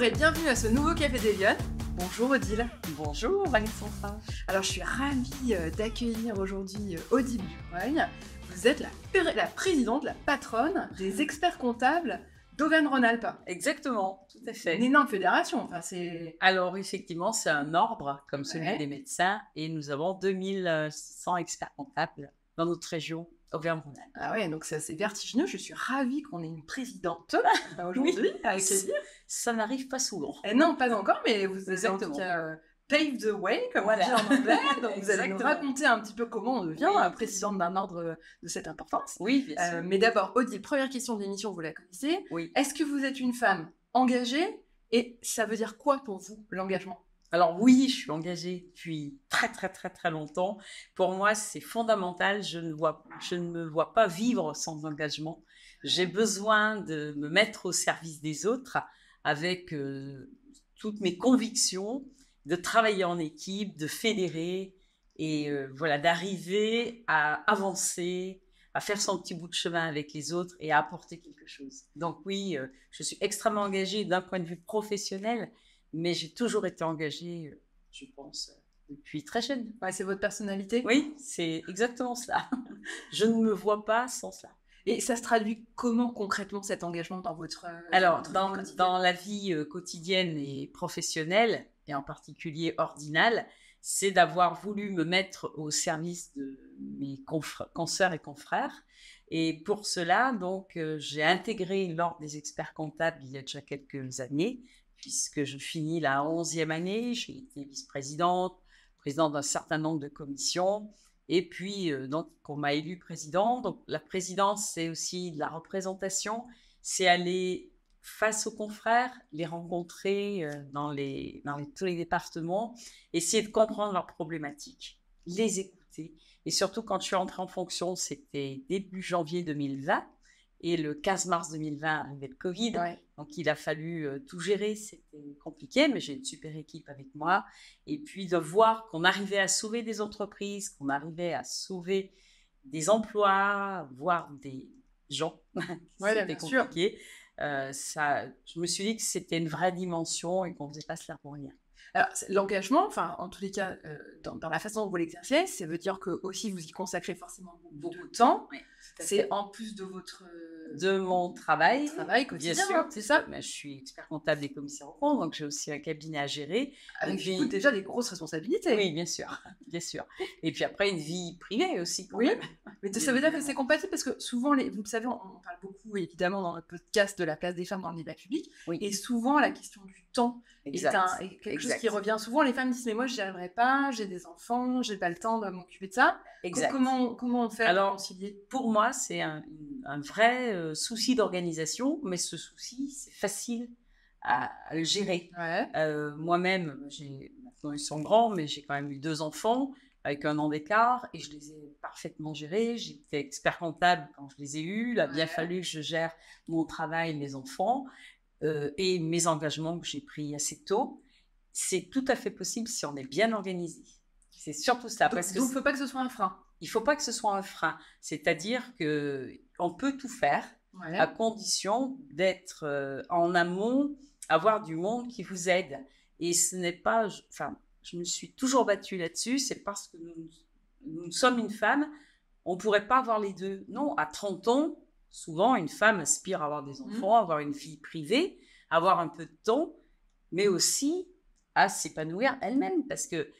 Bonjour et bienvenue à ce nouveau Café des Lyonnes. Bonjour Odile. Bonjour Alexandra. Alors je suis ravie euh, d'accueillir aujourd'hui euh, Odile Dubreuil. Vous êtes la, la présidente, la patronne des experts comptables d'Auvergne-Rhône-Alpes. Exactement, tout à fait. Une énorme fédération. Enfin, c'est... Alors effectivement, c'est un ordre comme celui Ouais. des médecins et nous avons 2600 experts comptables dans notre région Auvergne-Rhône-Alpes. Ah ouais, donc c'est assez vertigineux. Je suis ravie qu'on ait une présidente euh, aujourd'hui à accueillir. Ça n'arrive pas souvent. Eh non, pas encore, mais vous avez en tout cas euh, paved the way, comme Voilà. on dit en anglais. Donc vous allez nous raconter un petit peu comment on devient Oui. euh, présidente d'un ordre de cette importance. Oui, bien Euh, sûr. mais d'abord, Odile, première question de l'émission, vous la connaissez. Oui. Est-ce que vous êtes une femme engagée? Et ça veut dire quoi pour vous, l'engagement? Alors oui, je suis engagée depuis très très très très longtemps. Pour moi, c'est fondamental. Je ne, me vois pas vivre sans engagement. J'ai besoin de me mettre au service des autres avec euh, toutes mes convictions, de travailler en équipe, de fédérer et euh, voilà d'arriver à avancer, à faire son petit bout de chemin avec les autres et à apporter quelque chose. Donc oui, euh, je suis extrêmement engagée d'un point de vue professionnel, mais j'ai toujours été engagée, euh, je pense, euh, depuis très jeune. Ouais, C'est votre personnalité? Oui, c'est exactement cela. je ne me vois pas sans cela. Et ça se traduit comment concrètement cet engagement dans votre. euh, Alors, votre dans, la vie quotidienne et professionnelle, et en particulier ordinale, c'est d'avoir voulu me mettre au service de mes consoeurs et confrères. Et pour cela, donc, euh, j'ai intégré l'ordre des experts comptables il y a déjà quelques années, puisque je finis la 11e année. J'ai été vice-présidente, présidente d'un certain nombre de commissions. Et puis, euh, donc, on m'a élu président. Donc, la présidence, c'est aussi de la représentation. C'est aller face aux confrères, les rencontrer euh, dans, les, dans tous les départements, essayer de comprendre leurs problématiques, les écouter. Et surtout, quand je suis entrée en fonction, c'était début janvier 2020. Et le 15 mars 2020 arrivait le Covid. Donc, il a fallu tout gérer. C'était compliqué, mais j'ai une super équipe avec moi. Et puis, de voir qu'on arrivait à sauver des entreprises, qu'on arrivait à sauver des emplois, voire des gens. Ouais, c'était compliqué. Euh, ça, je me suis dit que c'était une vraie dimension et qu'on ne faisait pas cela pour rien. L'engagement, enfin, en tous les cas, euh, dans, dans la façon dont vous l'exercez, ça veut dire que aussi vous y consacrez forcément beaucoup, de temps. C'est en plus de votre de mon travail. travail Bien quotidien, sûr, hein, c'est ça Mais je suis expert comptable des commissaires aux comptes, donc j'ai aussi un cabinet à gérer. Avec Une vie- déjà des grosses responsabilités. Oui, bien sûr, bien sûr. Et puis après, une vie privée aussi. quand Oui. même. Mais ça veut dire que c'est compatible parce que souvent, les, vous savez, on, on parle beaucoup évidemment dans notre podcast de la place des femmes dans le débat public. Oui. Et souvent, la question du temps Exact. est, un- est quelque chose Exact. qui revient souvent. Les femmes disent Mais moi, je n'y arriverai pas, j'ai des enfants, j'ai pas le temps de m'occuper de ça. Exact. Comment, comment on fait Alors, pour concilier? Pour moi, c'est un, un vrai euh, souci d'organisation, mais ce souci, c'est facile à, à le gérer. Ouais. Euh, Moi-même, j'ai maintenant ils sont grands, mais j'ai quand même eu deux enfants avec un an d'écart et je les ai parfaitement gérés. J'étais expert comptable quand je les ai eus. Il a bien fallu que je gère mon travail, mes enfants euh, et mes engagements que j'ai pris assez tôt. C'est tout à fait possible si on est bien organisé. C'est surtout ça. Donc, parce que donc, il ne faut pas que ce soit un frein. il faut pas que ce soit un frein. C'est-à-dire que on peut tout faire à condition d'être euh, en amont, avoir du monde qui vous aide. Et ce n'est pas, je- enfin, je me suis toujours battue là-dessus. C'est parce que nous, nous sommes une femme, on pourrait pas avoir les deux. Non, à 30 ans, souvent une femme aspire à avoir des enfants, avoir une vie privée, avoir un peu de temps, mais aussi à s'épanouir elle-même, parce que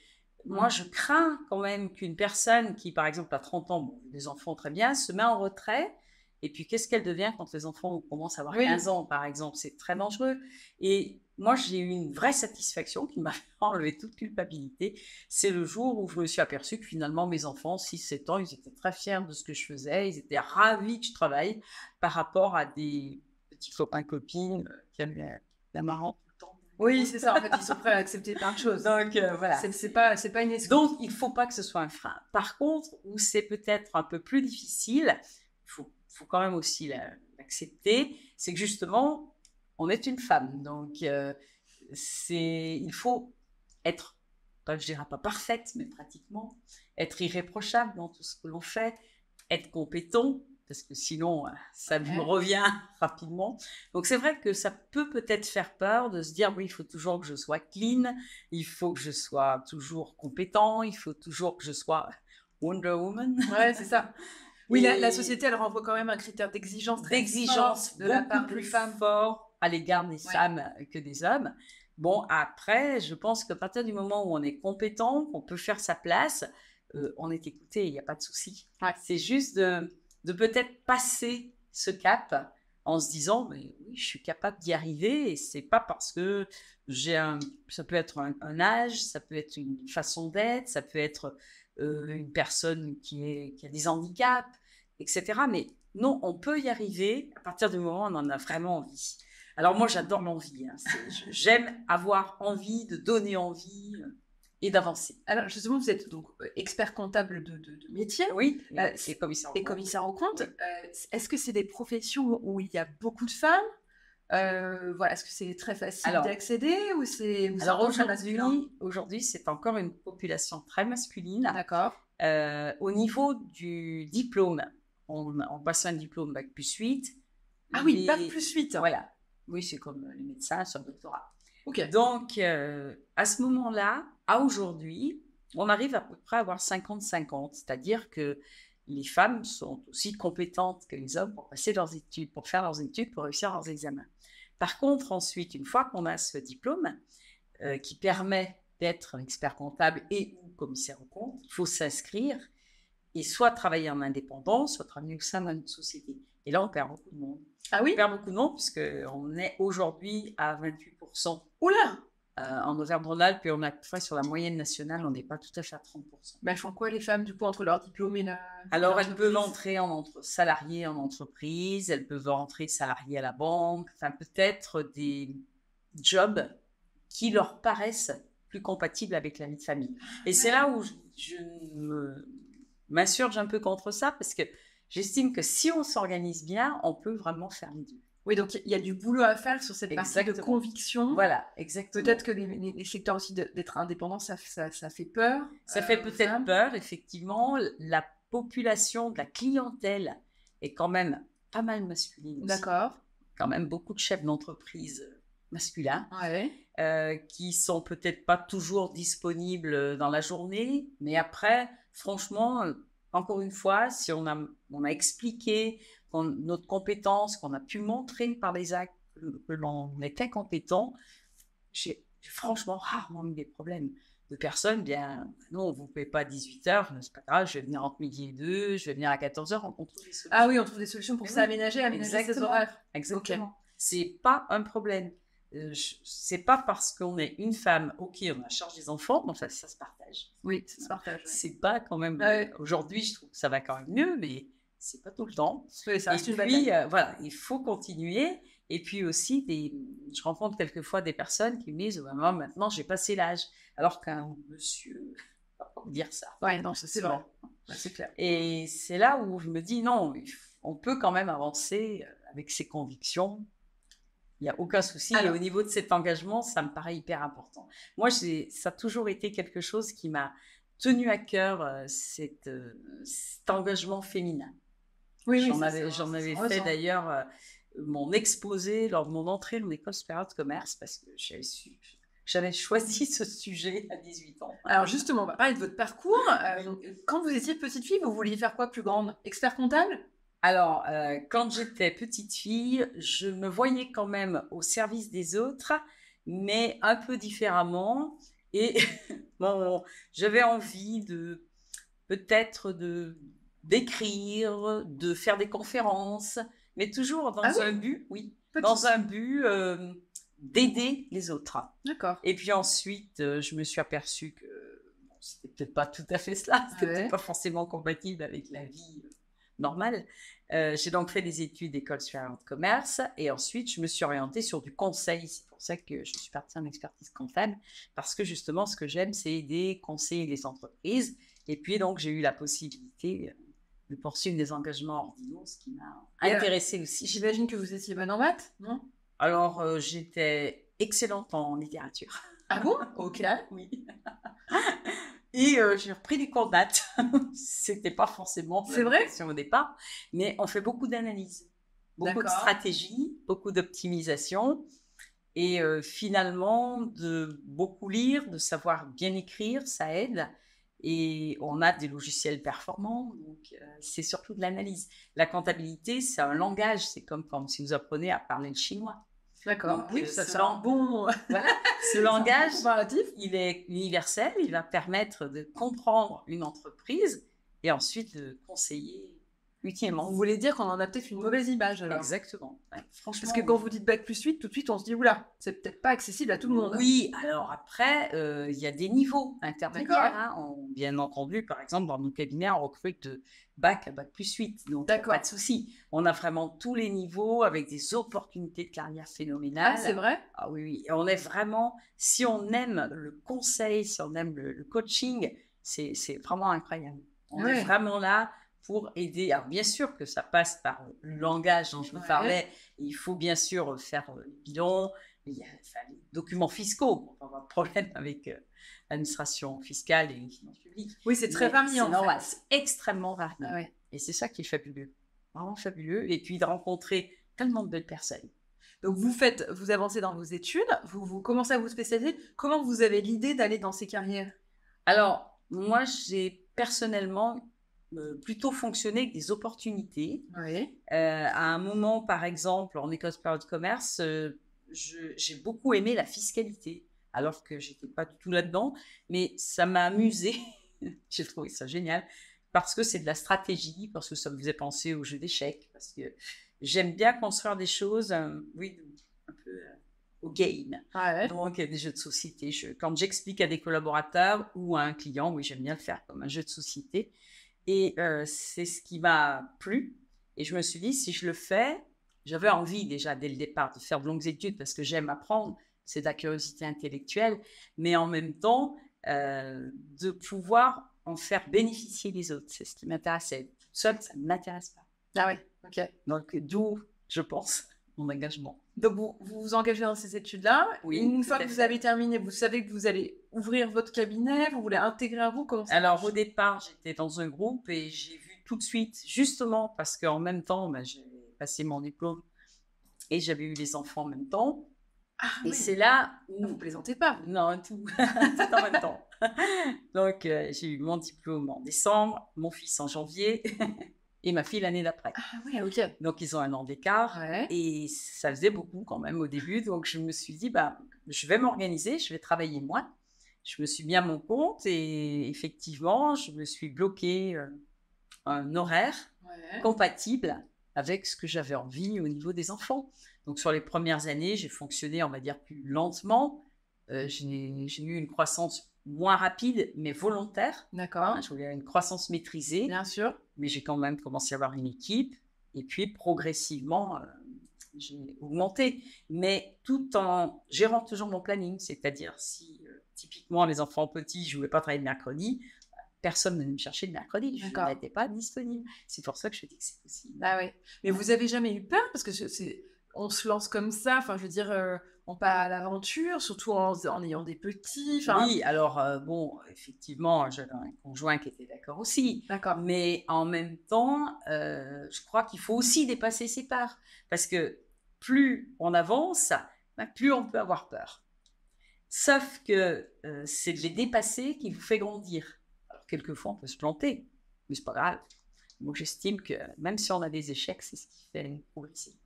moi, je crains quand même qu'une personne qui, par exemple, a 30 ans, bon, des enfants très bien, se met en retrait. Et puis, qu'est-ce qu'elle devient quand les enfants commencent à avoir Oui. 15 ans, par exemple? C'est très dangereux. Et moi, j'ai eu une vraie satisfaction qui m'a enlevé toute culpabilité. C'est le jour où je me suis aperçue que finalement, mes enfants, 6-7 ans, ils étaient très fiers de ce que je faisais. Ils étaient ravis que je travaille par rapport à des petits copains, copines euh, qui avaient la marrante. Oui, c'est ça. En fait, ils sont prêts à accepter plein de choses. Donc, euh, voilà. C'est pas, c'est pas une excuse. Donc, il ne faut pas que ce soit un frein. Par contre, où c'est peut-être un peu plus difficile, il faut, faut quand même aussi la- l'accepter, c'est que justement, on est une femme. Donc, euh, c'est, il faut être, pas, je dirais pas parfaite, mais pratiquement, être irréprochable dans tout ce que l'on fait, être compétent, parce que sinon, euh, ça me revient rapidement. Donc c'est vrai que ça peut peut-être faire peur de se dire, oui, il faut toujours que je sois clean, il faut que je sois toujours compétent, il faut toujours que je sois Wonder Woman. Ouais, c'est ça. Oui, la, société, elle renvoie quand même un critère d'exigence. D'exigence de la part plus femmes fort à l'égard des femmes que des hommes. Bon, après, je pense qu'à partir du moment où on est compétent, qu'on peut faire sa place, euh, on est écouté, il n'y a pas de souci. C'est juste de, peut-être passer ce cap en se disant, mais oui, je suis capable d'y arriver et c'est pas parce que j'ai un, ça peut être un, âge, ça peut être une façon d'être, ça peut être euh, une personne qui, a des handicaps, etc. Mais non, on peut y arriver à partir du moment où on en a vraiment envie. Alors moi, j'adore l'envie. Hein. J'aime avoir envie de donner envie et d'avancer. Alors justement, vous êtes donc euh, expert comptable de, métier. Oui, euh, c'est commissaire et commissaire en compte. Euh, est-ce que c'est des professions où il y a beaucoup de femmes? Voilà, est-ce que c'est très facile d'accéder ou c'est alors aujourd'hui, aujourd'hui, c'est encore une population très masculine. D'accord. au niveau du diplôme, on, on passe un diplôme bac plus 8. Ah oui, bac plus 8. Voilà. Oui, c'est comme les médecins sur le doctorat. Donc, euh, à ce moment-là, à aujourd'hui, on arrive à peu près à avoir 50-50, c'est-à-dire que les femmes sont aussi compétentes que les hommes pour passer leurs études, pour faire leurs études, pour réussir leurs examens. Par contre, ensuite, une fois qu'on a ce diplôme euh, qui permet d'être expert comptable et ou commissaire au compte, il faut s'inscrire et soit travailler en indépendant, soit travailler au sein d'une société. Et là, on perd beaucoup de monde. Ah oui? On perd beaucoup de monde puisqu'on est aujourd'hui à 28%. Oula en Auvergne-Rhône-Alpes, et on a fois sur la moyenne nationale, on n'est pas tout à fait à 30%. Ben, elles font quoi les femmes du coup entre leur diplôme et la... Alors elles peuvent entrer en entre... salariées en entreprise, elles peuvent rentrer salariées à la banque, enfin peut-être des jobs qui leur paraissent plus compatibles avec la vie de famille. Et c'est là où je, je m'insurge un peu contre ça parce que j'estime que si on s'organise bien, on peut vraiment faire les deux. Oui, donc il y a du boulot à faire sur cette partie de conviction. Voilà, exactement. Peut-être que les, secteurs aussi d'être indépendants, ça, ça, fait peur. Ça fait euh, peut-être peur, effectivement. La population de la clientèle est quand même pas mal masculine. D'accord. Quand même beaucoup de chefs d'entreprise masculins ouais. euh, qui sont peut-être pas toujours disponibles dans la journée, mais après, franchement, encore une fois, si on a, on a expliqué notre compétence, qu'on a pu montrer par les actes que, l'on était compétent, j'ai franchement rarement eu des problèmes de personnes. Bien, non, vous ne pouvez pas à 18h, c'est pas grave, je vais venir entre midi et 2, je vais venir à 14h, on, trouve des solutions. Ah oui, on trouve des solutions pour s'aménager, aménager ses horaires. Exactement. C'est pas un problème. Euh, c'est pas parce qu'on est une femme, ok, on a charge des enfants, donc ça, ça se partage. Oui, ça se partage. C'est pas quand même. Aujourd'hui, je trouve que ça va quand même mieux, mais c'est pas tout le temps. ça et puis, euh, voilà, il faut continuer. Et puis aussi, des, je rencontre quelquefois des personnes qui me disent Maman, maintenant j'ai passé l'âge. Alors qu'un monsieur, pas dire ça. Ouais, non, c'est vrai. c'est clair. Et c'est là où je me dis Non, on peut quand même avancer euh, avec ses convictions il n'y a aucun souci. et au niveau de cet engagement, ça me paraît hyper important. Moi, ça a toujours été quelque chose qui m'a tenu à cœur, euh, cet, euh, cet, engagement féminin. Oui, j'en avais, j'en avais fait d'ailleurs euh, mon exposé lors de mon entrée dans l'école supérieure de commerce parce que j'avais choisi ce sujet à 18 ans. Alors justement, on va parler de votre parcours. quand vous étiez petite fille, vous vouliez faire quoi plus grande? Expert comptable? Alors, euh, quand j'étais petite fille, je me voyais quand même au service des autres, mais un peu différemment. Et bon, j'avais envie de peut-être de d'écrire, de faire des conférences, mais toujours dans ah un but, oui, dans un but euh, d'aider les autres. D'accord. Et puis ensuite, euh, je me suis aperçue que bon, c'était peut-être pas tout à fait cela, c'était pas forcément compatible avec la vie normal. Euh, j'ai donc fait des études d'école supérieure de commerce et ensuite je me suis orientée sur du conseil. C'est pour ça que je suis partie en expertise comptable parce que justement ce que j'aime c'est aider, conseiller les entreprises. Et puis donc j'ai eu la possibilité euh, de poursuivre des engagements ordinaux, ce qui m'a intéressée aussi. J'imagine que vous étiez bonne en maths, non? Alors euh, j'étais excellente en littérature. Ah bon? Ok. oui. Et euh, j'ai repris des cours de maths. C'était pas forcément C'est vrai? au départ, mais on fait beaucoup d'analyse, beaucoup de stratégie, beaucoup d'optimisation. Et euh, finalement, de beaucoup lire, de savoir bien écrire, ça aide. Et on a des logiciels performants, donc euh, c'est surtout de l'analyse. La comptabilité, c'est un langage, c'est comme, comme si vous apprenez à parler le chinois. D'accord. Oui, euh, ça ce bon. Voilà. Ce langage, il est universel, il va permettre de comprendre une entreprise et ensuite de conseiller utilement. Vous voulez dire qu'on en a peut-être une mauvaise image alors Exactement. Ouais, franchement. Parce que quand vous dites bac plus 8, tout de suite on se dit oula, c'est peut-être pas accessible à tout le monde. Oui, alors après, euh, il y a des niveaux intermédiaires. Hein. On- bien entendu, par exemple, dans nos cabinets, on recrute de bac à bac plus 8. Donc, pas de souci. On a vraiment tous les niveaux avec des opportunités de carrière phénoménales. Ah, c'est vrai? Ah oui, oui. Et on est vraiment, si on aime le conseil, si on aime le, le coaching, c'est c'est vraiment incroyable. On Ouais. est vraiment là pour aider. Alors, bien sûr que ça passe par le langage dont je vous parlais. Il faut bien sûr faire euh, les bilans, il y a enfin, les documents fiscaux pour pas avoir problème avec euh, l'administration fiscale et les finances publiques. Oui, c'est très varié c'est extrêmement varié. Ah ouais. Et c'est ça qui est fabuleux. Vraiment fabuleux. Et puis de rencontrer tellement de belles personnes. Donc vous faites, vous avancez dans vos études, vous, vous commencez à vous spécialiser. Comment vous avez l'idée d'aller dans ces carrières? Alors, moi, j'ai personnellement euh, plutôt fonctionné avec des opportunités. Oui. Euh, à un moment, par exemple, en école de commerce, euh, j'ai beaucoup aimé la fiscalité, alors que j'étais pas du tout là-dedans, mais ça m'a amusé. j'ai trouvé ça génial parce que c'est de la stratégie, parce que ça me faisait penser au jeu d'échecs, parce que j'aime bien construire des choses, euh, oui, un peu au game. Ah ouais. Donc, des jeux de société. Je- quand j'explique à des collaborateurs ou à un client, oui, j'aime bien le faire comme un jeu de société. Et euh, c'est ce qui m'a plu. Et je me suis dit, si je le fais, j'avais envie déjà dès le départ de faire de longues études parce que j'aime apprendre, c'est de la curiosité intellectuelle, mais en même temps, euh, de pouvoir en faire bénéficier les autres. C'est ce qui m'intéressait. Seule, ça ne m'intéresse pas. Ah ouais. Ok. Donc, d'où, je pense, mon engagement. Donc vous vous, vous engagez dans ces études-là. Oui, Une fois à que vous avez terminé, vous savez que vous allez ouvrir votre cabinet, vous voulez intégrer un groupe. Comment Alors au départ, j'étais dans un groupe et j'ai vu tout de suite, justement parce qu'en même temps, ben, j'ai passé mon diplôme et j'avais eu les enfants en même temps. Ah, Et oui. c'est là où... Vous plaisantez pas. vous. Non, tout, tout en même temps. Donc euh, j'ai eu mon diplôme en décembre, mon fils en janvier et ma fille l'année d'après. Ah ouais, ok. Donc ils ont un an d'écart. Ouais. Et ça faisait beaucoup quand même au début. Donc je me suis dit, bah, je vais m'organiser, je vais travailler moins. Je me suis mis à mon compte et effectivement, je me suis bloqué euh, un horaire Ouais. compatible avec ce que j'avais envie au niveau des enfants. Donc sur les premières années, j'ai fonctionné, on va dire, plus lentement. Euh, j'ai j'ai eu une croissance moins rapide, mais volontaire. D'accord. Hein, je voulais une croissance maîtrisée Bien sûr. mais j'ai quand même commencé à avoir une équipe. Et puis, progressivement, euh, j'ai augmenté. Mais tout en gérant toujours mon planning. C'est-à-dire, si euh, typiquement les enfants petits, je ne voulais pas travailler le mercredi, personne ne venait me chercher le mercredi. Je n'étais pas disponible. C'est pour ça que je dis que c'est possible. Ah ouais. Mais vous avez jamais eu peur? Parce que c'est, on se lance comme ça. Enfin, je veux dire, euh, on part à l'aventure, surtout en, en ayant des petits. Oui, alors, euh, bon, effectivement, j'avais un conjoint qui était d'accord aussi. D'accord. Mais en même temps, euh, je crois qu'il faut aussi dépasser ses peurs. Parce que plus on avance, ben, plus on peut avoir peur. Sauf que euh, c'est de les dépasser qui vous fait grandir. Alors, quelquefois, on peut se planter, mais c'est pas grave. Donc, j'estime que même si on a des échecs, c'est ce qui fait progresser.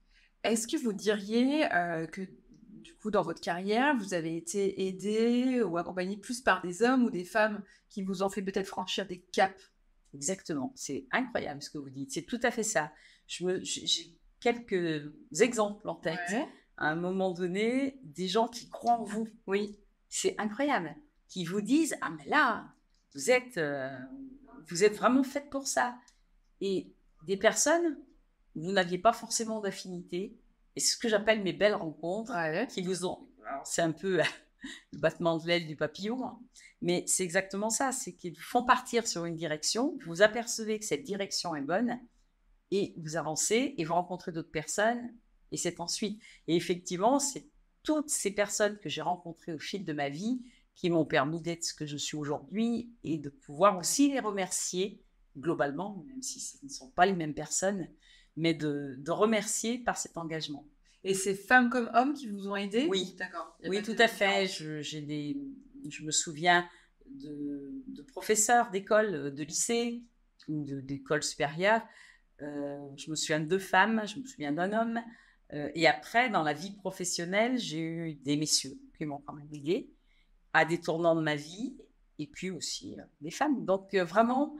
Est-ce que vous diriez que du coup dans votre carrière, vous avez été aidé ou accompagné plus par des hommes ou des femmes qui vous ont fait peut-être franchir des caps? Exactement. C'est incroyable ce que vous dites. C'est tout à fait ça. J'ai j'ai quelques exemples en tête. Ouais. à un moment donné, des gens qui croient en vous. Oui, c'est incroyable. Qui vous disent Ah, mais là, vous êtes, euh, vous êtes vraiment faite pour ça. Et des personnes, vous n'aviez pas forcément d'affinité. Et c'est ce que j'appelle mes belles rencontres Ouais. qui vous ont. C'est un peu le battement de l'aile du papillon, hein, mais c'est exactement ça c'est qu'ils vous font partir sur une direction, vous apercevez que cette direction est bonne, et vous avancez, et vous rencontrez d'autres personnes, et c'est ensuite. Et effectivement, c'est toutes ces personnes que j'ai rencontrées au fil de ma vie qui m'ont permis d'être ce que je suis aujourd'hui et de pouvoir aussi les remercier globalement, même si ce ne sont pas les mêmes personnes, mais de, de remercier par cet engagement. Et c'est femmes comme hommes qui vous ont aidé? Oui, d'accord. Oui, tout à fait. Je, j'ai des, je me souviens de, de professeurs d'école, de lycée, d'école supérieure. Euh, je me souviens de deux femmes, je me souviens d'un homme. Euh, et après, dans la vie professionnelle, j'ai eu des messieurs qui m'ont quand même aidé à des tournants de ma vie, et puis aussi euh, des femmes. Donc vraiment,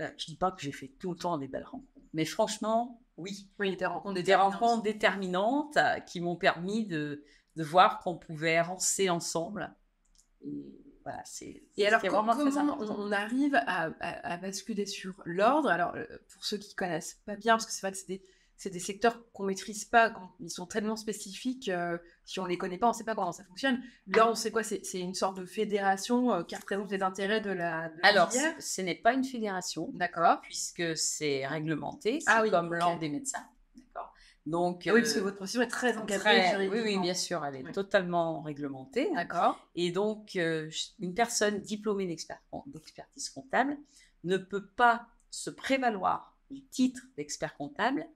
je dis pas que j'ai fait tout le temps des belles rencontres, mais franchement, oui. Oui, des rencontres déterminantes, des rencontres déterminantes qui m'ont permis de, de voir qu'on pouvait avancer ensemble. Et voilà, c'est. Et alors, comment on, arrive à, à, basculer sur l'ordre? Alors, pour ceux qui connaissent pas bien, parce que c'est vrai que c'est des c'est des secteurs qu'on maîtrise pas, quand ils sont tellement spécifiques. Euh, si on les connaît pas, on sait pas comment ça fonctionne. Là, on sait quoi C'est une sorte de fédération euh, qui représente les intérêts de la. De Alors, ce n'est pas une fédération. D'accord. Puisque c'est réglementé. Ah, oui, comme l'ordre des médecins. D'accord. Donc, oui, parce que euh, votre profession est très encadrée. oui, oui, bien sûr, elle est totalement réglementée. D'accord. Et donc, une personne diplômée d'expertise comptable ne peut pas se prévaloir du titre d'expert comptable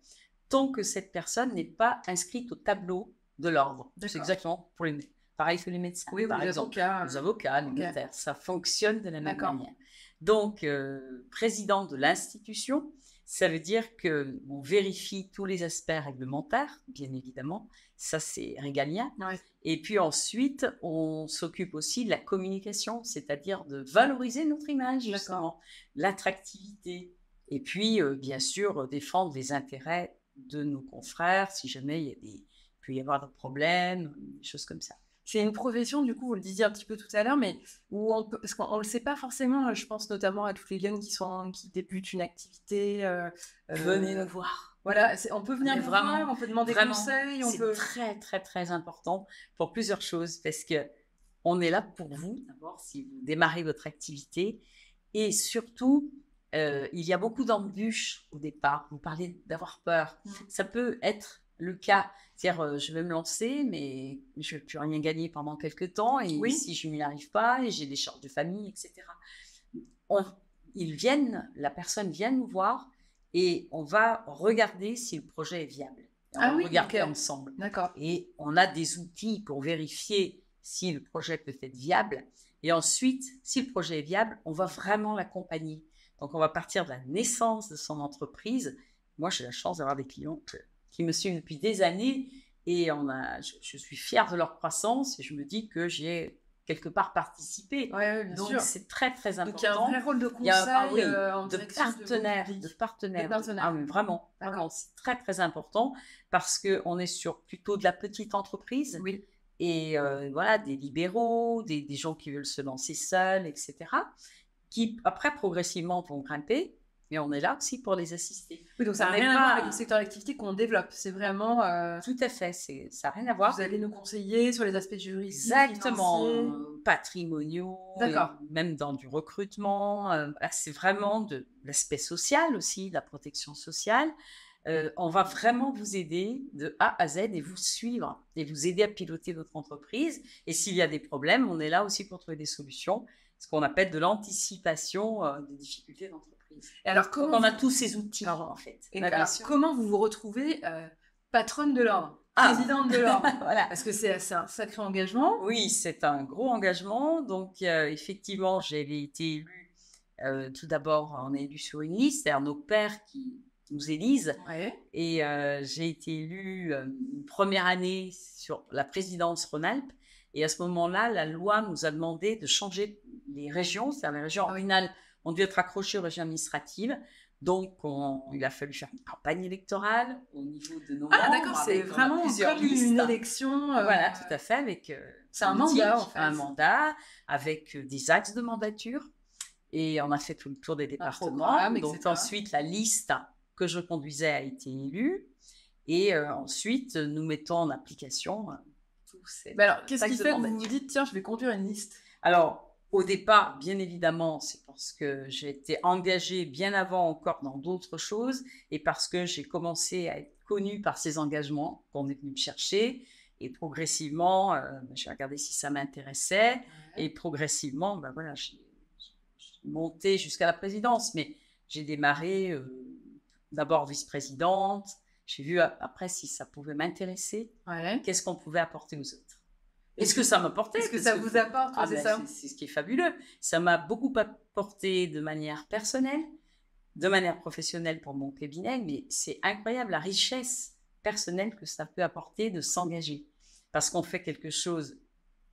tant que cette personne n'est pas inscrite au tableau de l'ordre. C'est exactement pour les pareil que les médecins, oui, par les exemple, avocats. les avocats, les notaires, ça fonctionne de la même manière. Donc, euh, président de l'institution, ça veut dire que on vérifie tous les aspects réglementaires, bien évidemment. Ça, c'est régalien. Et puis ensuite, on s'occupe aussi de la communication, c'est-à-dire de valoriser notre image, l'attractivité. Et puis, euh, bien sûr, défendre les intérêts de nos confrères, si jamais il, y a des, peut y avoir des problèmes, des choses comme ça. C'est une profession, du coup, vous le disiez un petit peu tout à l'heure, mais où on peut, parce qu'on ne le sait pas forcément, je pense notamment à tous les jeunes qui, sont, qui débutent une activité. Euh, euh, Venez nous voir. Voilà, on peut venir vous voir, on peut demander des conseils. C'est peut... très, très, très important pour plusieurs choses, parce que on est là pour vous, d'abord, si vous démarrez votre activité, et surtout, euh, il y a beaucoup d'embûches au départ. Vous parlez d'avoir peur. Mm. Ça peut être le cas. C'est-à-dire, euh, je vais me lancer, mais je ne vais plus rien gagner pendant quelques temps. Et si je n'y arrive pas, et j'ai des charges de famille, etc. ils viennent, la personne vient nous voir et on va regarder si le projet est viable. on ah va oui, regarder ensemble. D'accord. Et on a des outils pour vérifier si le projet peut être viable. Et ensuite, si le projet est viable, on va vraiment l'accompagner. Donc, on va partir de la naissance de son entreprise. Moi, j'ai la chance d'avoir des clients qui me suivent depuis des années et on a, je, suis fière de leur croissance et je me dis que j'ai quelque part participé. Donc, c'est très, très important. Donc, il y a un vrai rôle de conseil, ah euh, de, partenaire, de, partenaire. Ah vraiment, vraiment c'est très, très important parce qu'on est sur plutôt de la petite entreprise. Oui. Et euh, voilà, des libéraux, des, des, gens qui veulent se lancer seuls, etc qui après progressivement vont grimper. Mais on est là aussi pour les assister. Oui, donc ça n'a rien à voir avec le secteur d'activité qu'on développe. C'est vraiment. Euh, Tout à fait, c'est, ça n'a rien à voir. Vous allez nous conseiller sur les aspects juridiques. Exactement. patrimoniaux. D'accord. Même dans du recrutement. Euh, c'est vraiment de l'aspect social aussi, de la protection sociale. Euh, on va vraiment vous aider de A à Z et vous suivre et vous aider à piloter votre entreprise. Et s'il y a des problèmes, on est là aussi pour trouver des solutions ce qu'on appelle de l'anticipation euh, des difficultés d'entreprise. Et alors, comment on a tous ces outils en fait. comment vous vous retrouvez euh, patronne de l'ordre ah. présidente de l'ordre voilà. Parce que c'est un sacré engagement. Oui, c'est un gros engagement. Donc, euh, effectivement, j'ai été élue. tout d'abord, on est élu sur une liste, c'est-à-dire nos pères qui nous élisent. Et j'ai été élue une première année sur la présidence Rhône-Alpes. Et à ce moment-là, la loi nous a demandé de changer les régions, c'est-à-dire les régions originales ont dû être accrochées aux régions administratives. Donc, il a fallu faire une campagne électorale au niveau de nos Ah, d'accord, c'est vraiment comme une élection. Euh, voilà, tout à fait, avec. Euh, c'est un mandat, en fait. Un mandat, avec euh, des axes de mandature. Et on a fait tout le tour des départements. Donc, ensuite, la liste que je conduisais a été élue. Et ensuite, nous mettons en application tous ces. Mais alors, qu'est-ce qui fait que vous vous dites, tiens, je vais conduire une liste? Alors, au départ, bien évidemment, c'est parce que j'ai été engagée bien avant encore dans d'autres choses et parce que j'ai commencé à être connue par ces engagements qu'on est venu me chercher. Et progressivement, euh, j'ai regardé si ça m'intéressait. Et progressivement, ben voilà, j'ai monté jusqu'à la présidence. Mais j'ai démarré euh, d'abord vice-présidente. J'ai vu après si ça pouvait m'intéresser. Qu'est-ce qu'on pouvait apporter aux autres? Est-ce que ça m'apportait Est-ce que ça vous apporte ah ben, C'est ce qui est fabuleux. Ça m'a beaucoup apporté de manière personnelle, de manière professionnelle pour mon cabinet, mais c'est incroyable la richesse personnelle que ça peut apporter de s'engager. Parce qu'on fait quelque chose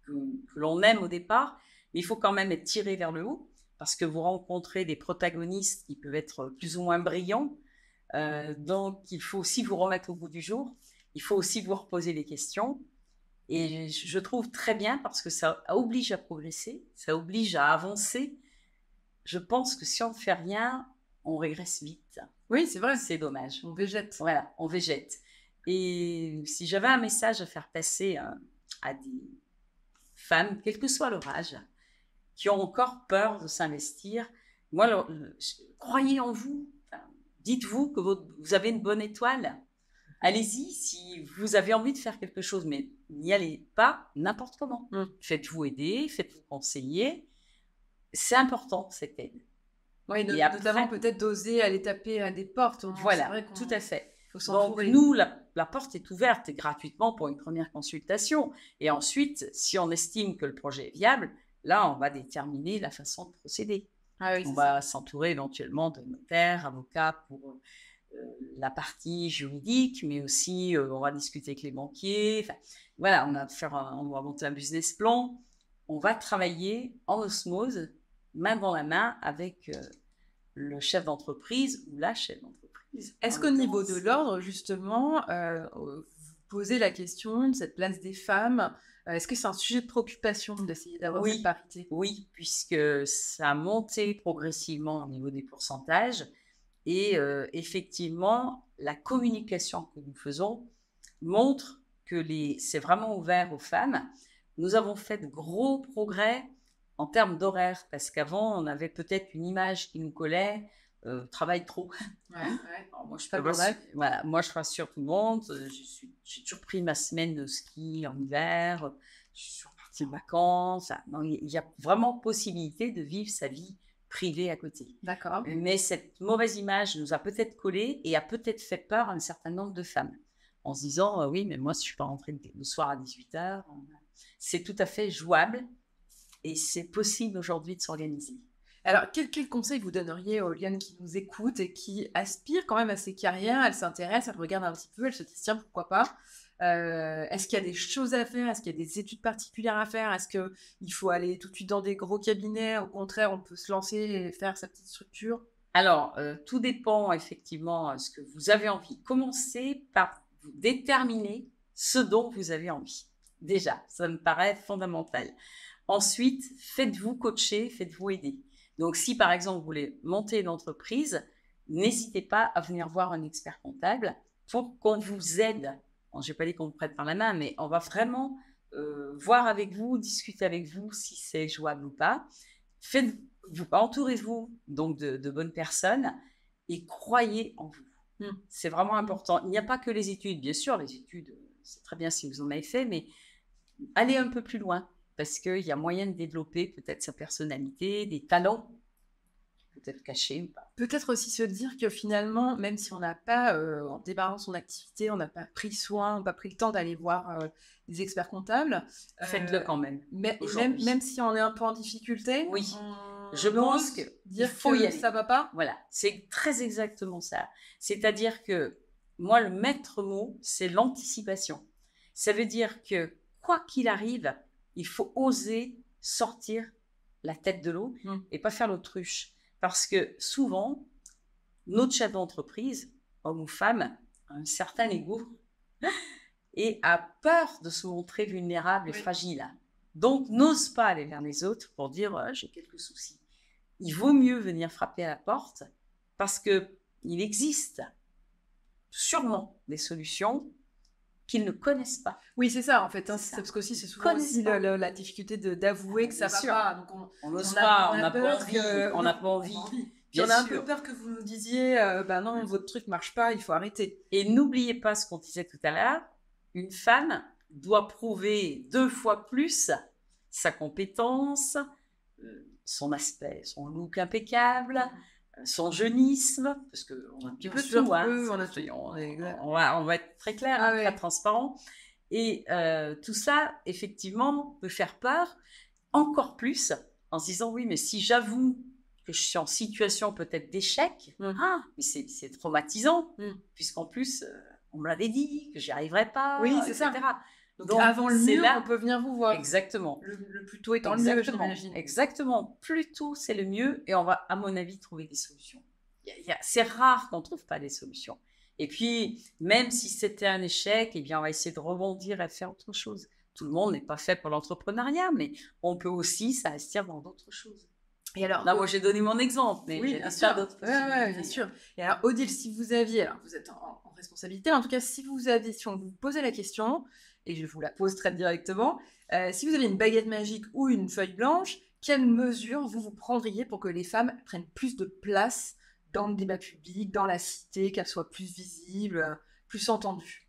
que, l'on aime au départ, mais il faut quand même être tiré vers le haut, parce que vous rencontrez des protagonistes qui peuvent être plus ou moins brillants. Euh, donc, il faut aussi vous remettre au bout du jour. Il faut aussi vous reposer des questions. Et je trouve très bien parce que ça oblige à progresser, ça oblige à avancer. Je pense que si on ne fait rien, on régresse vite. Oui, c'est vrai. C'est dommage. On végète. Voilà, on végète. Et si j'avais un message à faire passer euh, à des femmes, quel que soit leur âge, qui ont encore peur de s'investir, moi, croyez en vous. Dites-vous que vous avez une bonne étoile allez-y si vous avez envie de faire quelque chose, mais n'y allez pas n'importe comment. Mm. Faites-vous aider, faites-vous conseiller. C'est important cette aide. Oui, notamment peut-être d'oser aller taper à des portes. Voilà, tout à fait. Donc nous, la, porte est ouverte gratuitement pour une première consultation. Et ensuite, si on estime que le projet est viable, là, on va déterminer la façon de procéder. Ah on va s'entourer éventuellement de notaires, avocats pour la partie juridique, mais aussi euh, on va discuter avec les banquiers. voilà, on va, faire on va monter un business plan. On va travailler en osmose, main dans la main, avec euh, le chef d'entreprise ou la chef d'entreprise. Est-ce qu'au niveau de l'ordre, justement, vous posez la question de cette place des femmes Est-ce que c'est un sujet de préoccupation d'essayer d'avoir oui, cette parité? Oui, puisque ça a monté progressivement au niveau des pourcentages. Et euh, effectivement, la communication que nous faisons montre que les... c'est vraiment ouvert aux femmes. Nous avons fait de gros progrès en termes d'horaire, parce qu'avant, on avait peut-être une image qui nous collait, euh, travail trop. Ouais, ouais. moi, je voilà, moi, je rassure tout le monde. Euh, j'ai toujours pris ma semaine de ski en hiver. Je suis repartie de vacances. il y a vraiment possibilité de vivre sa vie privé à côté. D'accord. Mais cette mauvaise image nous a peut-être collé et a peut-être fait peur à un certain nombre de femmes en se disant euh, oui, mais moi, si je suis pas rentrée le soir à 18h, c'est tout à fait jouable et c'est possible aujourd'hui de s'organiser. Alors, quel, quel, conseil vous donneriez aux lianes qui nous écoutent et qui aspirent quand même à ces carrières? Elles s'intéressent, elles regardent un petit peu, elles se disent tiens, pourquoi pas? Euh, est-ce qu'il y a des choses à faire? Est-ce qu'il y a des études particulières à faire? Est-ce qu'il faut aller tout de suite dans des gros cabinets? Au contraire, on peut se lancer et faire sa petite structure? Alors, euh, tout dépend effectivement de ce que vous avez envie. Commencez par vous déterminer ce dont vous avez envie. Déjà, ça me paraît fondamental. Ensuite, faites-vous coacher, faites-vous aider. Donc, si par exemple vous voulez monter une entreprise, n'hésitez pas à venir voir un expert comptable pour qu'on vous aide je n'ai pas dit qu'on vous prête par la main, mais on va vraiment euh, voir avec vous, discuter avec vous si c'est jouable ou pas. Faites, vous, entourez-vous donc de, bonnes personnes et croyez en vous. Hmm. C'est vraiment important. Il n'y a pas que les études. Bien sûr, les études, c'est très bien si vous en avez fait, mais allez un peu plus loin parce qu'il y a moyen de développer peut-être sa personnalité, des talents peut-être caché ou pas. Peut-être aussi se dire que finalement, même si on n'a pas, euh, en débarrassant son activité, on n'a pas pris soin, on pas pris le temps d'aller voir euh, des experts comptables. Faites-le euh, quand même. Mais, même, même si on est un peu en difficulté. Oui. Je pense que dire faut y aller. ça va pas. Voilà, c'est très exactement ça. C'est-à-dire que moi, le maître mot, c'est l'anticipation. Ça veut dire que quoi qu'il arrive, il faut oser sortir la tête de l'eau mmh. et pas faire l'autruche. Parce que souvent, notre chef d'entreprise, homme ou femme, a un certain ego et a peur de se montrer vulnérable et fragile. Donc, n'ose pas aller vers les autres pour dire j'ai quelques soucis. Il vaut mieux venir frapper à la porte parce que il existe sûrement des solutions qu'ils ne connaissent pas. Oui, c'est ça en fait. Hein, parce qu'aussi c'est souvent aussi la difficulté d'avouer que ça va pas. Donc on n'ose pas, on n'a pas envie. On n'a pas envie. on a un peu peur que vous nous disiez, euh, bah non, votre truc marche pas, il faut arrêter. Et n'oubliez pas ce qu'on disait tout à l'heure, une femme doit prouver deux fois plus sa compétence, euh, son aspect, son look impeccable, son jeunisme, parce qu'on a un petit peu sûr, tout, hein. peu, on a tout. on, est- on va, on va être très clair, Ah hein, très transparent. Et euh, tout ça, effectivement, peut faire peur encore plus en se disant oui, mais si j'avoue que je suis en situation peut-être d'échec, Mm. ah, mais c'est c'est traumatisant, Mm. puisqu'en plus, euh, on me l'avait dit que j'y arriverai pas, Oui, c'est ça. Donc, Donc, avant le mur, là- on peut venir vous voir. Exactement. Le, le plus tôt étant le mieux, j'imagine. Exactement. Plus tôt, c'est le mieux. Et on va, à mon avis, trouver des solutions. C'est rare qu'on ne trouve pas des solutions. Et puis, même si c'était un échec, eh bien, on va essayer de rebondir et de faire autre chose. Tout le monde n'est pas fait pour l'entrepreneuriat, mais on peut aussi s'investir dans d'autres choses. Et alors, Là, moi, j'ai donné mon exemple, mais Oui, bien sûr. d'autres Ouais, ouais, bien sûr. Et alors, Odile, si vous aviez, alors vous êtes en, en responsabilité, en tout cas, si vous aviez, si on vous posait la question, et je vous la pose très directement, euh, si vous aviez une baguette magique ou une feuille blanche, quelles mesures vous vous prendriez pour que les femmes prennent plus de place dans le débat public, dans la cité, qu'elles soient plus visibles, plus entendues?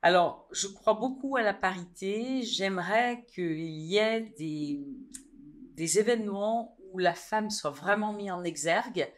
Alors, je crois beaucoup à la parité. J'aimerais qu'il y ait des, événements où la femme soit vraiment mise en exergue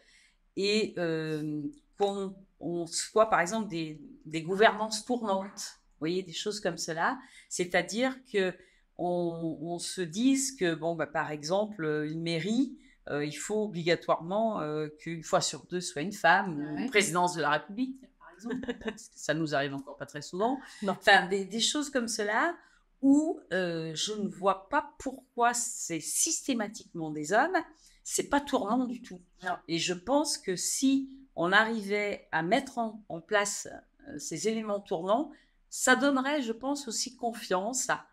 et euh, qu'on on soit, par exemple, des, des gouvernances tournantes. Voyez, des choses comme cela. C'est-à-dire que on, on se dise que, bon, bah, par exemple, une mairie, euh, il faut obligatoirement euh, qu'une fois sur deux soit une femme, ou Ouais. une présidence de la République, par exemple. Ça nous arrive encore pas très souvent. Non. Enfin, des, des choses comme cela où euh, je ne vois pas pourquoi c'est systématiquement des hommes. C'est pas tournant du tout. Non. Et je pense que si on arrivait à mettre en, en place euh, ces éléments tournants, ça donnerait, je pense, aussi confiance à,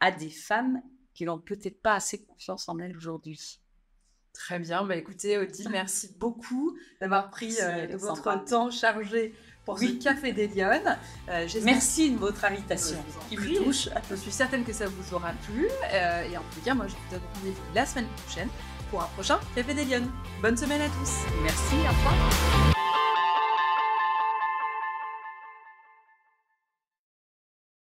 à des femmes qui n'ont peut-être pas assez confiance en elles aujourd'hui. Très bien, bah écoutez Odile, merci beaucoup d'avoir pris euh, votre temps chargé pour Oui. ce Café des Lyonnes. Euh, Merci de votre invitation qui me touche. Je suis certaine que ça vous aura plu. euh, et en tout cas, moi, je vous donne rendez-vous la semaine prochaine pour un prochain Café des Lyonnes. Bonne semaine à tous. Merci, au revoir.